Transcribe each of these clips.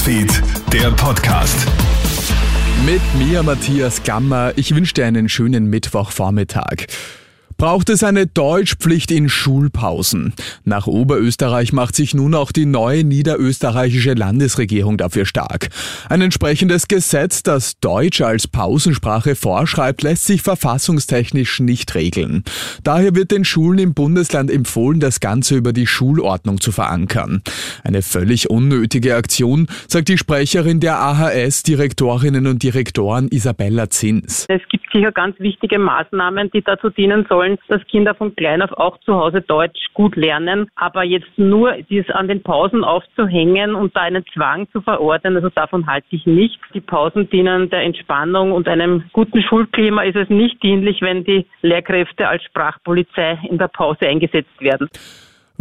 Newsfeed, der Podcast. Mit mir, Matthias Gammer. Ich wünsche dir einen schönen Mittwochvormittag. Braucht es eine Deutschpflicht in Schulpausen? Nach Oberösterreich macht sich nun auch die neue niederösterreichische Landesregierung dafür stark. Ein entsprechendes Gesetz, das Deutsch als Pausensprache vorschreibt, lässt sich verfassungstechnisch nicht regeln. Daher wird den Schulen im Bundesland empfohlen, das Ganze über die Schulordnung zu verankern. Eine völlig unnötige Aktion, sagt die Sprecherin der AHS, Direktorinnen und Direktoren Isabella Zins. Es gibt sicher ganz wichtige Maßnahmen, die dazu dienen sollen, wollen, dass Kinder von klein auf auch zu Hause Deutsch gut lernen. Aber jetzt nur dies an den Pausen aufzuhängen und da einen Zwang zu verordnen, also davon halte ich nicht. Die Pausen dienen der Entspannung und einem guten Schulklima ist es nicht dienlich, wenn die Lehrkräfte als Sprachpolizei in der Pause eingesetzt werden.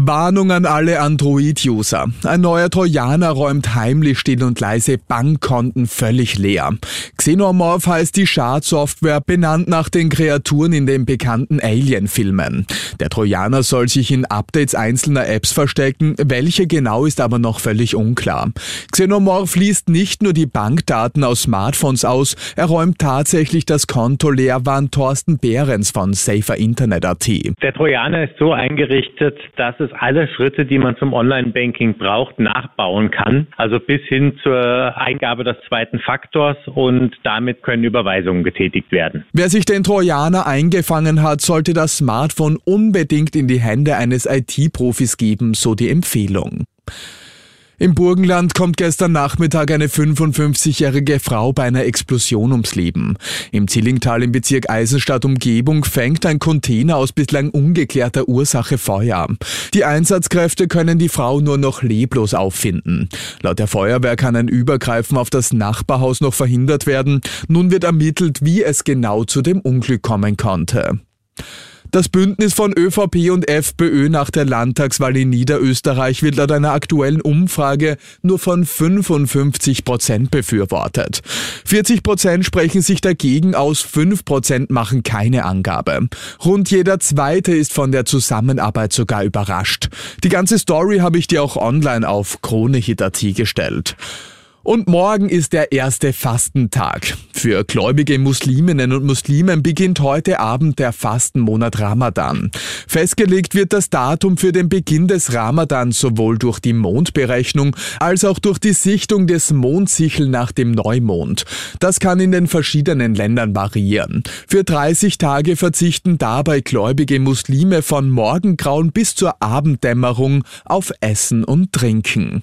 Warnung an alle Android-User. Ein neuer Trojaner räumt heimlich still und leise Bankkonten völlig leer. Xenomorph heißt die Schadsoftware, benannt nach den Kreaturen in den bekannten Alien-Filmen. Der Trojaner soll sich in Updates einzelner Apps verstecken, welche genau ist aber noch völlig unklar. Xenomorph liest nicht nur die Bankdaten aus Smartphones aus, er räumt tatsächlich das Konto leer, warnt Thorsten Behrens von Safer Internet.at. Der Trojaner ist so eingerichtet, dass es Praxis alle Schritte, die man zum Online-Banking braucht, nachbauen kann. Also bis hin zur Eingabe des zweiten Faktors und damit können Überweisungen getätigt werden. Wer sich den Trojaner eingefangen hat, sollte das Smartphone unbedingt in die Hände eines IT-Profis geben, so die Empfehlung. Im Burgenland kommt gestern Nachmittag eine 55-jährige Frau bei einer Explosion ums Leben. Im Zillingtal im Bezirk Eisenstadt Umgebung fängt ein Container aus bislang ungeklärter Ursache Feuer. Die Einsatzkräfte können die Frau nur noch leblos auffinden. Laut der Feuerwehr kann ein Übergreifen auf das Nachbarhaus noch verhindert werden. Nun wird ermittelt, wie es genau zu dem Unglück kommen konnte. Das Bündnis von ÖVP und FPÖ nach der Landtagswahl in Niederösterreich wird laut einer aktuellen Umfrage nur von 55 Prozent befürwortet. 40 Prozent sprechen sich dagegen aus, 5 Prozent machen keine Angabe. Rund jeder Zweite ist von der Zusammenarbeit sogar überrascht. Die ganze Story habe ich dir auch online auf KroneHit.at gestellt. Und morgen ist der erste Fastentag. Für gläubige Musliminnen und Muslimen beginnt heute Abend der Fastenmonat Ramadan. Festgelegt wird das Datum für den Beginn des Ramadan sowohl durch die Mondberechnung als auch durch die Sichtung des Mondsichel nach dem Neumond. Das kann in den verschiedenen Ländern variieren. Für 30 Tage verzichten dabei gläubige Muslime von Morgengrauen bis zur Abenddämmerung auf Essen und Trinken.